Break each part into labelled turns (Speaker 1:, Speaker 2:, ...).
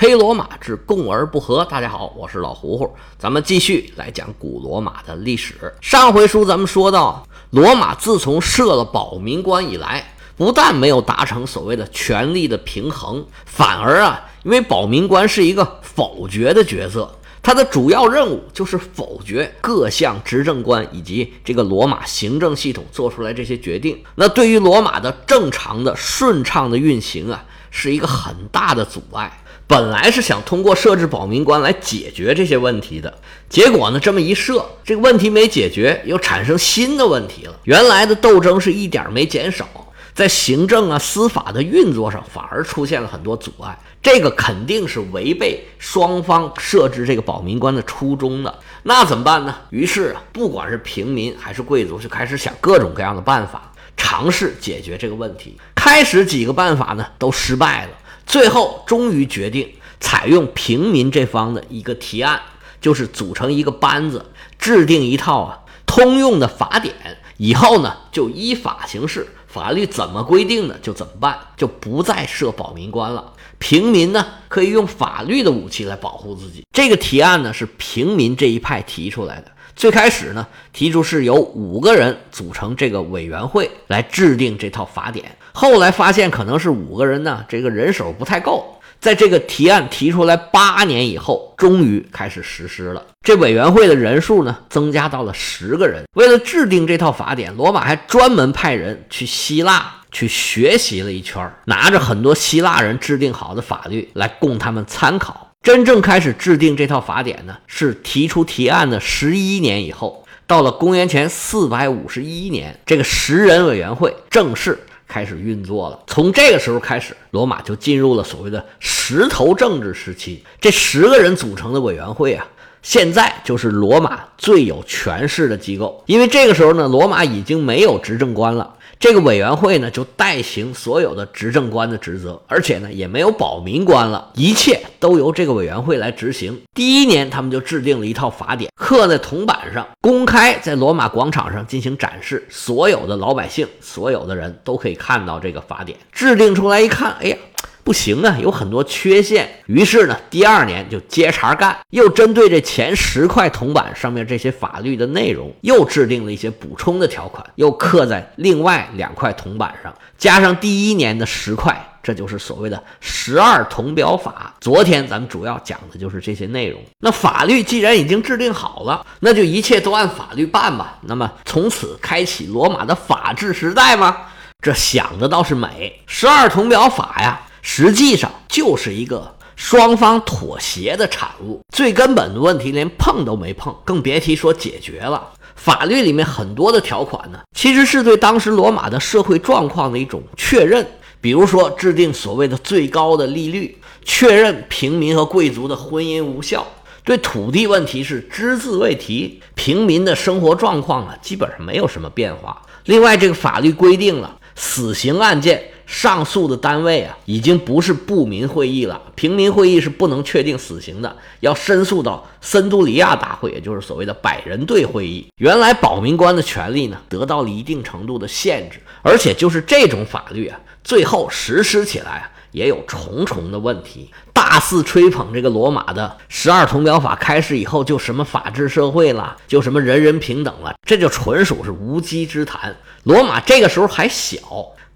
Speaker 1: 黑罗马之共而不和。大家好，我是老胡胡，咱们继续来讲古罗马的历史。上回书咱们说到，罗马自从设了保民官以来，不但没有达成所谓的权力的平衡，反而啊，因为保民官是一个否决的角色，他的主要任务就是否决各项执政官以及这个罗马行政系统做出来这些决定。那对于罗马的正常的顺畅的运行啊，是一个很大的阻碍。本来是想通过设置保民官来解决这些问题的，结果呢，这么一设，这个问题没解决，又产生新的问题了。原来的斗争是一点没减少，在行政啊、司法的运作上反而出现了很多阻碍，这个肯定是违背双方设置这个保民官的初衷的。那怎么办呢？于是啊，不管是平民还是贵族，就开始想各种各样的办法，尝试解决这个问题。开始几个办法呢，都失败了。最后，终于决定采用平民这方的一个提案，就是组成一个班子，制定一套啊通用的法典，以后呢就依法行事，法律怎么规定的就怎么办，就不再设保民官了。平民呢可以用法律的武器来保护自己。这个提案呢是平民这一派提出来的。最开始呢，提出是由五个人组成这个委员会来制定这套法典。后来发现可能是五个人呢，这个人手不太够。在这个提案提出来八年以后，终于开始实施了。这委员会的人数呢，增加到了十个人。为了制定这套法典，罗马还专门派人去希腊去学习了一圈，拿着很多希腊人制定好的法律来供他们参考。真正开始制定这套法典呢，是提出提案的十一年以后，到了公元前四百五十一年，这个十人委员会正式开始运作了。从这个时候开始，罗马就进入了所谓的石头政治时期。这十个人组成的委员会啊，现在就是罗马最有权势的机构。因为这个时候呢，罗马已经没有执政官了。这个委员会呢，就代行所有的执政官的职责，而且呢，也没有保民官了，一切都由这个委员会来执行。第一年，他们就制定了一套法典，刻在铜板上，公开在罗马广场上进行展示，所有的老百姓，所有的人都可以看到这个法典。制定出来一看，哎呀！不行啊，有很多缺陷。于是呢，第二年就接茬干，又针对这前十块铜板上面这些法律的内容，又制定了一些补充的条款，又刻在另外两块铜板上，加上第一年的十块，这就是所谓的十二铜表法。昨天咱们主要讲的就是这些内容。那法律既然已经制定好了，那就一切都按法律办吧。那么从此开启罗马的法治时代吗？这想的倒是美。十二铜表法呀。实际上就是一个双方妥协的产物，最根本的问题连碰都没碰，更别提说解决了。法律里面很多的条款呢，其实是对当时罗马的社会状况的一种确认。比如说制定所谓的最高的利率，确认平民和贵族的婚姻无效，对土地问题是只字未提，平民的生活状况啊基本上没有什么变化。另外，这个法律规定了死刑案件。上诉的单位啊，已经不是部民会议了，平民会议是不能确定死刑的，要申诉到森都里亚大会，也就是所谓的百人队会议。原来保民官的权利呢，得到了一定程度的限制，而且就是这种法律啊，最后实施起来啊，也有重重的问题。大肆吹捧这个罗马的十二铜表法开始以后，就什么法治社会了，就什么人人平等了，这就纯属是无稽之谈。罗马这个时候还小。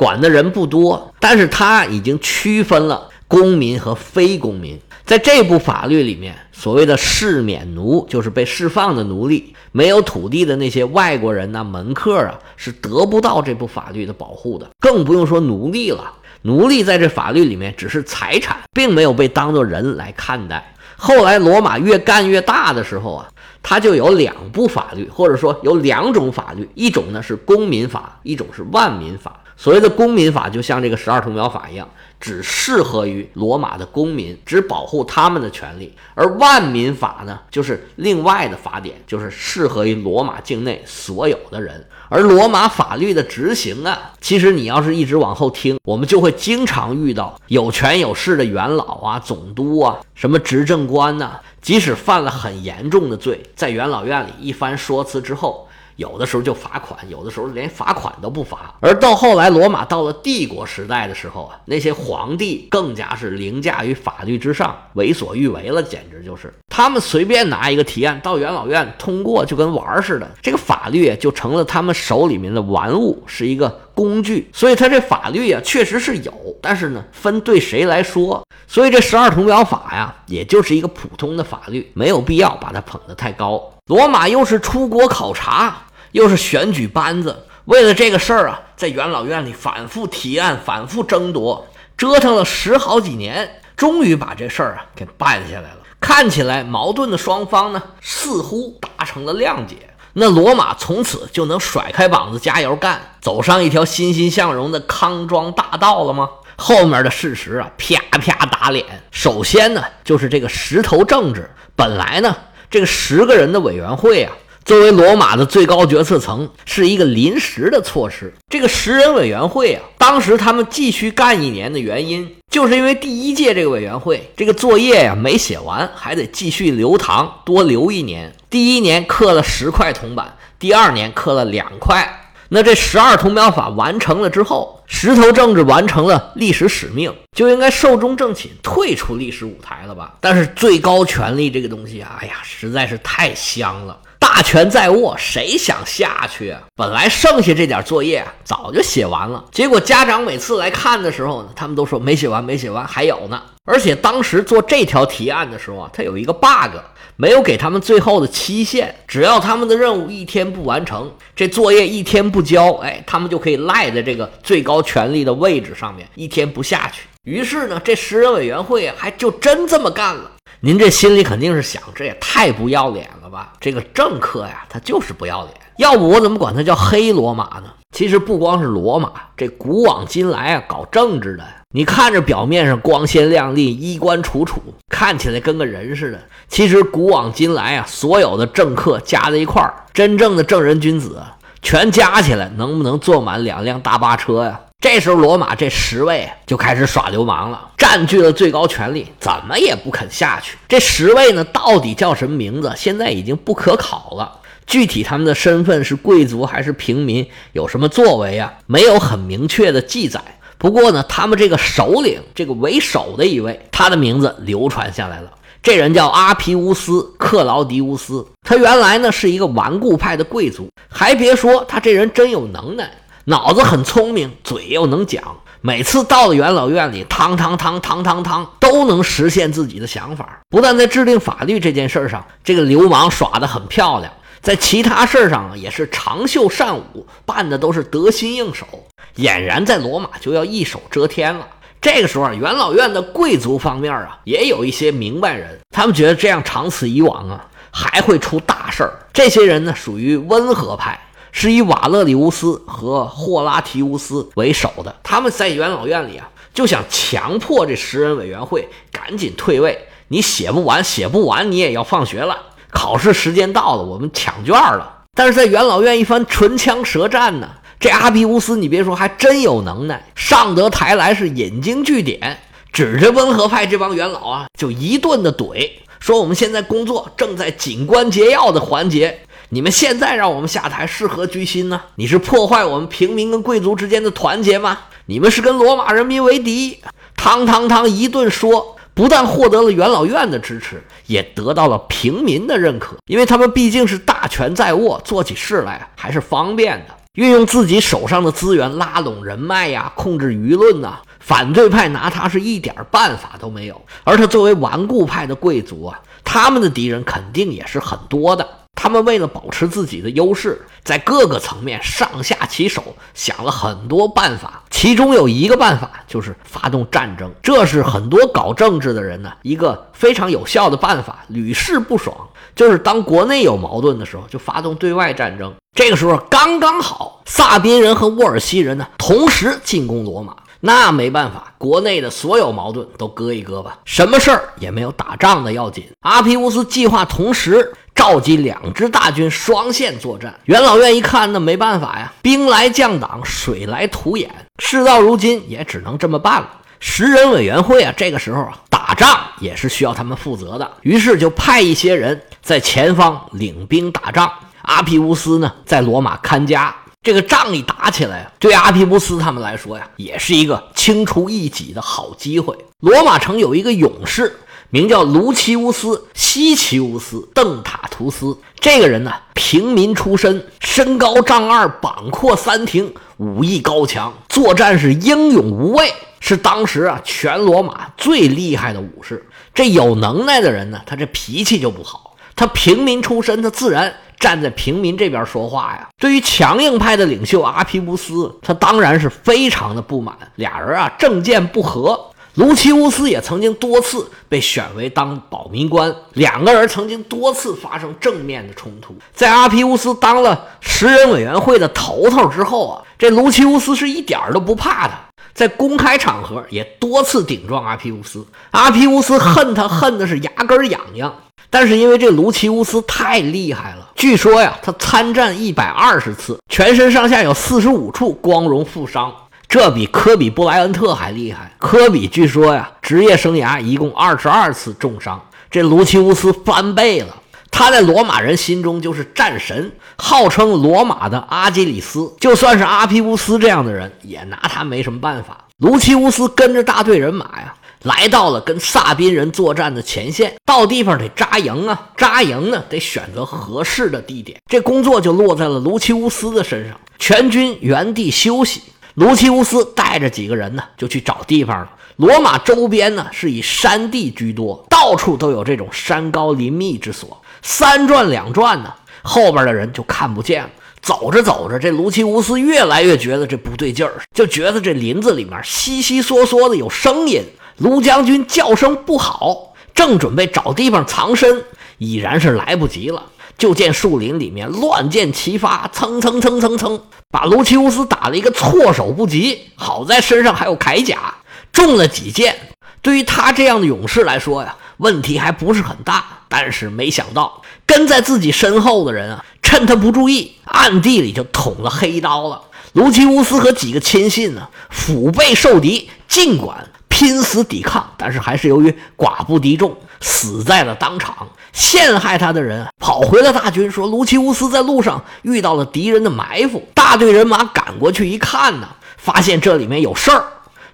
Speaker 1: 管的人不多，但是他已经区分了公民和非公民。在这部法律里面，所谓的释免奴就是被释放的奴隶，没有土地的那些外国人呐、门客啊，是得不到这部法律的保护的。更不用说奴隶了，奴隶在这法律里面只是财产，并没有被当作人来看待。后来罗马越干越大的时候啊，它就有两部法律，或者说有两种法律，一种呢是公民法，一种是万民法。所谓的公民法，就像这个十二铜表法一样，只适合于罗马的公民，只保护他们的权利；而万民法呢，就是另外的法典，就是适合于罗马境内所有的人。而罗马法律的执行啊，其实你要是一直往后听，我们就会经常遇到有权有势的元老啊、总督啊、什么执政官呐，即使犯了很严重的罪，在元老院里一番说辞之后。有的时候就罚款，有的时候连罚款都不罚。而到后来，罗马到了帝国时代的时候啊，那些皇帝更加是凌驾于法律之上，为所欲为了，简直就是他们随便拿一个提案到元老院通过，就跟玩儿似的。这个法律就成了他们手里面的玩物，是一个工具。所以，他这法律啊，确实是有，但是呢，分对谁来说。所以，这十二铜表法呀，也就是一个普通的法律，没有必要把它捧得太高。罗马又是出国考察。又是选举班子，为了这个事儿啊，在元老院里反复提案、反复争夺，折腾了十好几年，终于把这事儿啊给办下来了。看起来矛盾的双方呢，似乎达成了谅解。那罗马从此就能甩开膀子加油干，走上一条欣欣向荣的康庄大道了吗？后面的事实啊，啪啪打脸。首先呢，就是这个石头政治，本来呢，这个十个人的委员会啊。作为罗马的最高决策层，是一个临时的措施。这个十人委员会啊，当时他们继续干一年的原因，就是因为第一届这个委员会这个作业呀没写完，还得继续留堂，多留一年。第一年刻了十块铜板，第二年刻了两块。那这十二铜表法完成了之后，石头政治完成了历史使命，就应该寿终正寝，退出历史舞台了吧？但是最高权力这个东西啊，哎呀，实在是太香了。大权在握，谁想下去啊？本来剩下这点作业早就写完了，结果家长每次来看的时候呢，他们都说没写完，没写完，还有呢。而且当时做这条提案的时候啊，他有一个 bug，没有给他们最后的期限，只要他们的任务一天不完成，这作业一天不交，哎，他们就可以赖在这个最高权力的位置上面，一天不下去。于是呢，这十人委员会，还就真这么干了。您这心里肯定是想，这也太不要脸了吧？这个政客呀，他就是不要脸。要不我怎么管他叫黑罗马呢？其实不光是罗马，这古往今来啊，搞政治的，你看着表面上光鲜亮丽、衣冠楚楚，看起来跟个人似的。其实古往今来啊，所有的政客加在一块儿，真正的正人君子，全加起来，能不能坐满两辆大巴车呀？这时候，罗马这十位就开始耍流氓了，占据了最高权力，怎么也不肯下去。这十位呢，到底叫什么名字？现在已经不可考了。具体他们的身份是贵族还是平民，有什么作为啊？没有很明确的记载。不过呢，他们这个首领，这个为首的一位，他的名字流传下来了。这人叫阿皮乌斯·克劳迪乌斯，他原来呢是一个顽固派的贵族。还别说，他这人真有能耐。脑子很聪明，嘴又能讲，每次到了元老院里，汤汤汤汤汤汤，都能实现自己的想法。不但在制定法律这件事上，这个流氓耍得很漂亮，在其他事上也是长袖善舞，办的都是得心应手，俨然在罗马就要一手遮天了。这个时候，元老院的贵族方面啊，也有一些明白人，他们觉得这样长此以往啊，还会出大事儿。这些人呢，属于温和派。是以瓦勒里乌斯和霍拉提乌斯为首的，他们在元老院里啊，就想强迫这十人委员会赶紧退位。你写不完，写不完，你也要放学了。考试时间到了，我们抢卷了。但是在元老院一番唇枪舌战呢，这阿比乌斯，你别说，还真有能耐，上得台来是引经据典，指着温和派这帮元老啊，就一顿的怼，说我们现在工作正在紧关节要的环节。你们现在让我们下台是何居心呢？你是破坏我们平民跟贵族之间的团结吗？你们是跟罗马人民为敌？汤汤汤一顿说，不但获得了元老院的支持，也得到了平民的认可，因为他们毕竟是大权在握，做起事来还是方便的。运用自己手上的资源拉拢人脉呀，控制舆论呐，反对派拿他是一点办法都没有。而他作为顽固派的贵族啊，他们的敌人肯定也是很多的。他们为了保持自己的优势，在各个层面上下其手，想了很多办法。其中有一个办法就是发动战争，这是很多搞政治的人呢一个非常有效的办法，屡试不爽。就是当国内有矛盾的时候，就发动对外战争。这个时候刚刚好，萨宾人和沃尔西人呢同时进攻罗马，那没办法，国内的所有矛盾都搁一搁吧，什么事儿也没有打仗的要紧。阿皮乌斯计划同时。召集两支大军双线作战，元老院一看，那没办法呀，兵来将挡，水来土掩，事到如今也只能这么办了。十人委员会啊，这个时候啊，打仗也是需要他们负责的，于是就派一些人在前方领兵打仗。阿皮乌斯呢在罗马看家。这个仗一打起来，对阿皮乌斯他们来说呀，也是一个清除异己的好机会。罗马城有一个勇士，名叫卢奇乌斯·西奇乌斯·邓塔图斯。这个人呢，平民出身，身高丈二，膀阔三庭，武艺高强，作战是英勇无畏，是当时啊全罗马最厉害的武士。这有能耐的人呢，他这脾气就不好。他平民出身，他自然。站在平民这边说话呀，对于强硬派的领袖阿皮乌斯，他当然是非常的不满。俩人啊政见不合，卢奇乌斯也曾经多次被选为当保民官，两个人曾经多次发生正面的冲突。在阿皮乌斯当了十人委员会的头头之后啊，这卢奇乌斯是一点都不怕他，在公开场合也多次顶撞阿皮乌斯。阿皮乌斯恨他恨的是牙根痒痒。但是因为这卢奇乌斯太厉害了，据说呀，他参战一百二十次，全身上下有四十五处光荣负伤，这比科比布莱恩特还厉害。科比据说呀，职业生涯一共二十二次重伤，这卢奇乌斯翻倍了。他在罗马人心中就是战神，号称罗马的阿基里斯。就算是阿皮乌斯这样的人，也拿他没什么办法。卢奇乌斯跟着大队人马呀。来到了跟萨宾人作战的前线，到地方得扎营啊！扎营呢，得选择合适的地点。这工作就落在了卢奇乌斯的身上。全军原地休息，卢奇乌斯带着几个人呢，就去找地方了。罗马周边呢是以山地居多，到处都有这种山高林密之所。三转两转呢，后边的人就看不见了。走着走着，这卢奇乌斯越来越觉得这不对劲儿，就觉得这林子里面悉悉嗦嗦的有声音。卢将军叫声不好，正准备找地方藏身，已然是来不及了。就见树林里面乱箭齐发，蹭蹭蹭蹭蹭，把卢奇乌斯打了一个措手不及。好在身上还有铠甲，中了几箭。对于他这样的勇士来说呀，问题还不是很大。但是没想到，跟在自己身后的人啊，趁他不注意，暗地里就捅了黑刀了。卢奇乌斯和几个亲信呢，腹背受敌，尽管。拼死抵抗，但是还是由于寡不敌众，死在了当场。陷害他的人跑回了大军，说卢奇乌斯在路上遇到了敌人的埋伏。大队人马赶过去一看呢，发现这里面有事儿。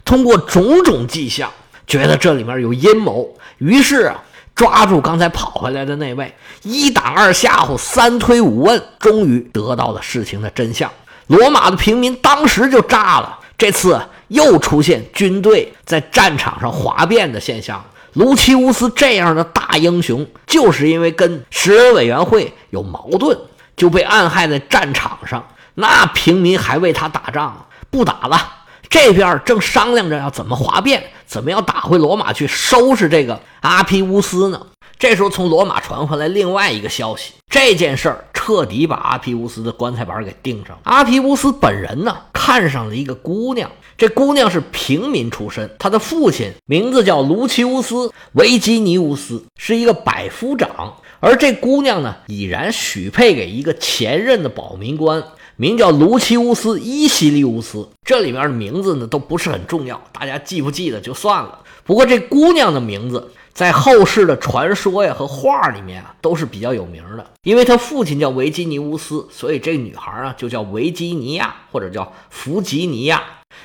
Speaker 1: 通过种种迹象，觉得这里面有阴谋，于是啊，抓住刚才跑回来的那位，一打二吓唬，三推五问，终于得到了事情的真相。罗马的平民当时就炸了。这次。又出现军队在战场上哗变的现象。卢奇乌斯这样的大英雄，就是因为跟石人委员会有矛盾，就被暗害在战场上。那平民还为他打仗，不打了。这边正商量着要怎么哗变，怎么要打回罗马去收拾这个阿皮乌斯呢？这时候从罗马传回来另外一个消息，这件事儿彻底把阿皮乌斯的棺材板给钉上了。阿皮乌斯本人呢，看上了一个姑娘。这姑娘是平民出身，她的父亲名字叫卢奇乌斯·维吉尼乌斯，是一个百夫长。而这姑娘呢，已然许配给一个前任的保民官，名叫卢奇乌斯·伊西利乌斯。这里面的名字呢，都不是很重要，大家记不记得就算了。不过这姑娘的名字。在后世的传说呀和画里面啊都是比较有名的，因为他父亲叫维吉尼乌斯，所以这女孩啊就叫维吉尼亚或者叫弗吉尼亚。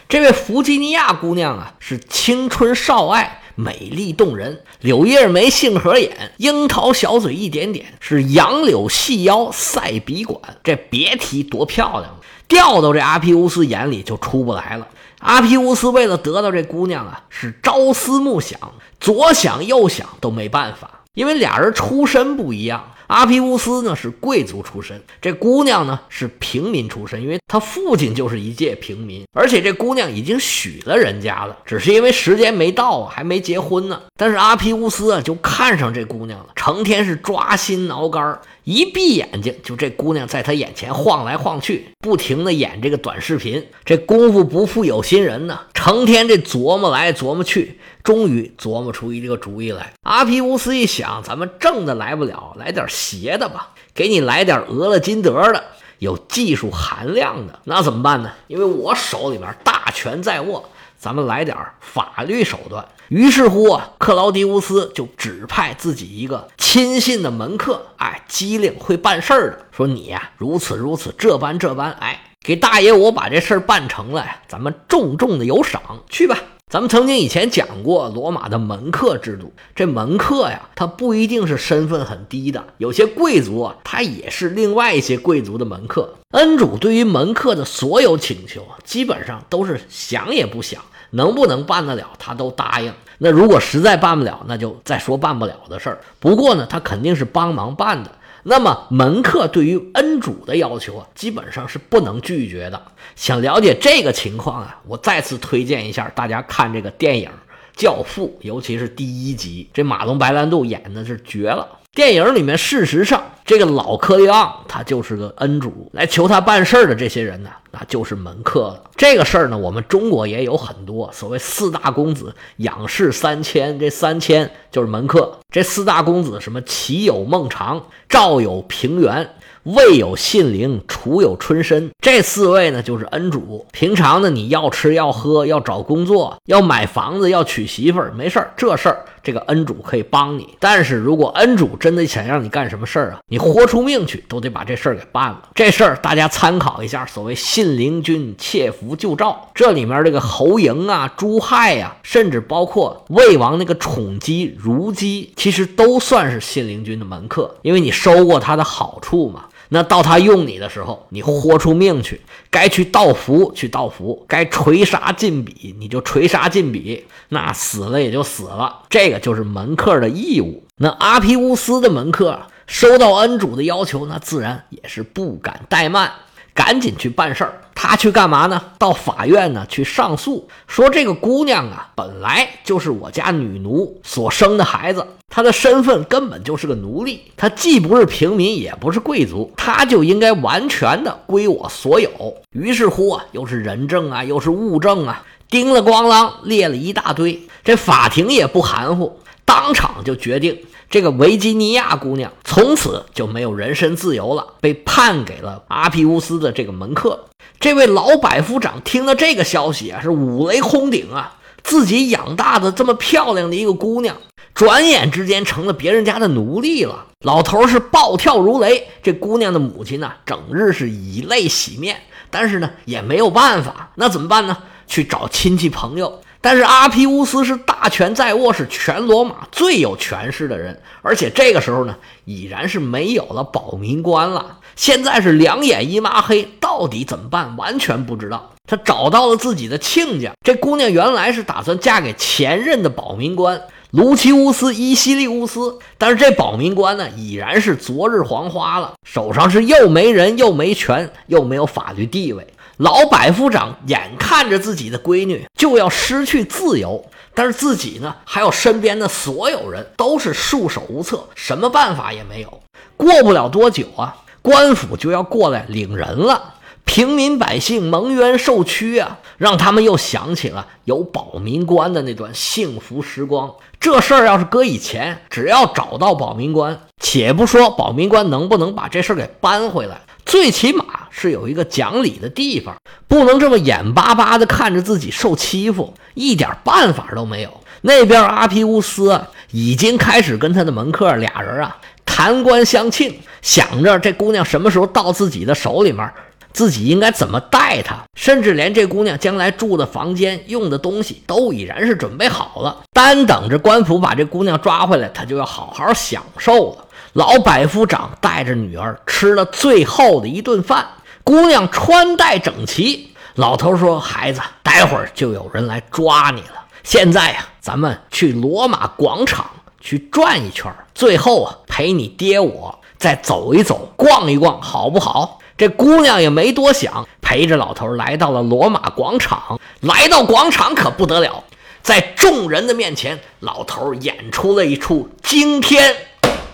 Speaker 1: 这位弗吉尼亚姑娘啊是青春少爱，美丽动人，柳叶眉，杏核眼，樱桃小嘴一点点，是杨柳细腰，赛笔管，这别提多漂亮了，掉到这阿皮乌斯眼里就出不来了。阿皮乌斯为了得到这姑娘啊，是朝思暮想，左想右想都没办法，因为俩人出身不一样。阿皮乌斯呢是贵族出身，这姑娘呢是平民出身，因为他父亲就是一介平民，而且这姑娘已经许了人家了，只是因为时间没到，还没结婚呢。但是阿皮乌斯啊就看上这姑娘了，成天是抓心挠肝，一闭眼睛就这姑娘在他眼前晃来晃去，不停的演这个短视频，这功夫不负有心人呢，成天这琢磨来琢磨去。终于琢磨出一个主意来。阿皮乌斯一想，咱们正的来不了，来点邪的吧，给你来点俄勒金德的，有技术含量的。那怎么办呢？因为我手里面大权在握，咱们来点法律手段。于是乎啊，克劳狄乌斯就指派自己一个亲信的门客，哎，机灵会办事儿的，说你呀，如此如此，这般这般，哎，给大爷我把这事儿办成了，咱们重重的有赏，去吧。咱们曾经以前讲过罗马的门客制度，这门客呀，他不一定是身份很低的，有些贵族啊，他也是另外一些贵族的门客。恩主对于门客的所有请求，基本上都是想也不想，能不能办得了，他都答应。那如果实在办不了，那就再说办不了的事儿。不过呢，他肯定是帮忙办的。那么门客对于恩主的要求啊，基本上是不能拒绝的。想了解这个情况啊，我再次推荐一下大家看这个电影《教父》，尤其是第一集，这马龙白兰度演的是绝了。电影里面，事实上，这个老克利昂他就是个恩主，来求他办事儿的这些人呢，那就是门客了。这个事儿呢，我们中国也有很多，所谓四大公子仰视三千，这三千就是门客。这四大公子什么？齐有孟尝，赵有平原。魏有信陵，楚有春申，这四位呢就是恩主。平常呢，你要吃要喝，要找工作，要买房子，要娶媳妇儿，没事儿，这事儿这个恩主可以帮你。但是如果恩主真的想让你干什么事儿啊，你豁出命去都得把这事儿给办了。这事儿大家参考一下，所谓信陵君窃符救赵，这里面这个侯嬴啊、朱亥呀，甚至包括魏王那个宠姬如姬，其实都算是信陵君的门客，因为你收过他的好处嘛。那到他用你的时候，你豁出命去，该去盗符去盗符，该锤杀禁笔你就锤杀禁笔，那死了也就死了，这个就是门客的义务。那阿皮乌斯的门客收到恩主的要求，那自然也是不敢怠慢。赶紧去办事儿，他去干嘛呢？到法院呢去上诉，说这个姑娘啊，本来就是我家女奴所生的孩子，她的身份根本就是个奴隶，她既不是平民，也不是贵族，她就应该完全的归我所有。于是乎啊，又是人证啊，又是物证啊，叮了咣啷列了一大堆，这法庭也不含糊，当场就决定。这个维吉尼亚姑娘从此就没有人身自由了，被判给了阿皮乌斯的这个门客。这位老百夫长听到这个消息啊，是五雷轰顶啊！自己养大的这么漂亮的一个姑娘，转眼之间成了别人家的奴隶了。老头是暴跳如雷。这姑娘的母亲呢，整日是以泪洗面，但是呢也没有办法，那怎么办呢？去找亲戚朋友。但是阿皮乌斯是大权在握，是全罗马最有权势的人，而且这个时候呢，已然是没有了保民官了。现在是两眼一抹黑，到底怎么办？完全不知道。他找到了自己的亲家，这姑娘原来是打算嫁给前任的保民官卢奇乌斯·伊西利乌斯，但是这保民官呢，已然是昨日黄花了，手上是又没人，又没权，又没有法律地位。老百夫长眼看着自己的闺女就要失去自由，但是自己呢，还有身边的所有人都是束手无策，什么办法也没有。过不了多久啊，官府就要过来领人了，平民百姓蒙冤受屈啊，让他们又想起了有保民官的那段幸福时光。这事儿要是搁以前，只要找到保民官，且不说保民官能不能把这事儿给扳回来。最起码是有一个讲理的地方，不能这么眼巴巴的看着自己受欺负，一点办法都没有。那边阿皮乌斯已经开始跟他的门客俩人啊谈官相庆，想着这姑娘什么时候到自己的手里面，自己应该怎么待她，甚至连这姑娘将来住的房间、用的东西都已然是准备好了，单等着官府把这姑娘抓回来，他就要好好享受了。老百夫长带着女儿吃了最后的一顿饭，姑娘穿戴整齐。老头说：“孩子，待会儿就有人来抓你了。现在呀，咱们去罗马广场去转一圈，最后啊，陪你爹我再走一走、逛一逛，好不好？”这姑娘也没多想，陪着老头来到了罗马广场。来到广场可不得了，在众人的面前，老头演出了一出惊天。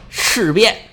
Speaker 1: 事变，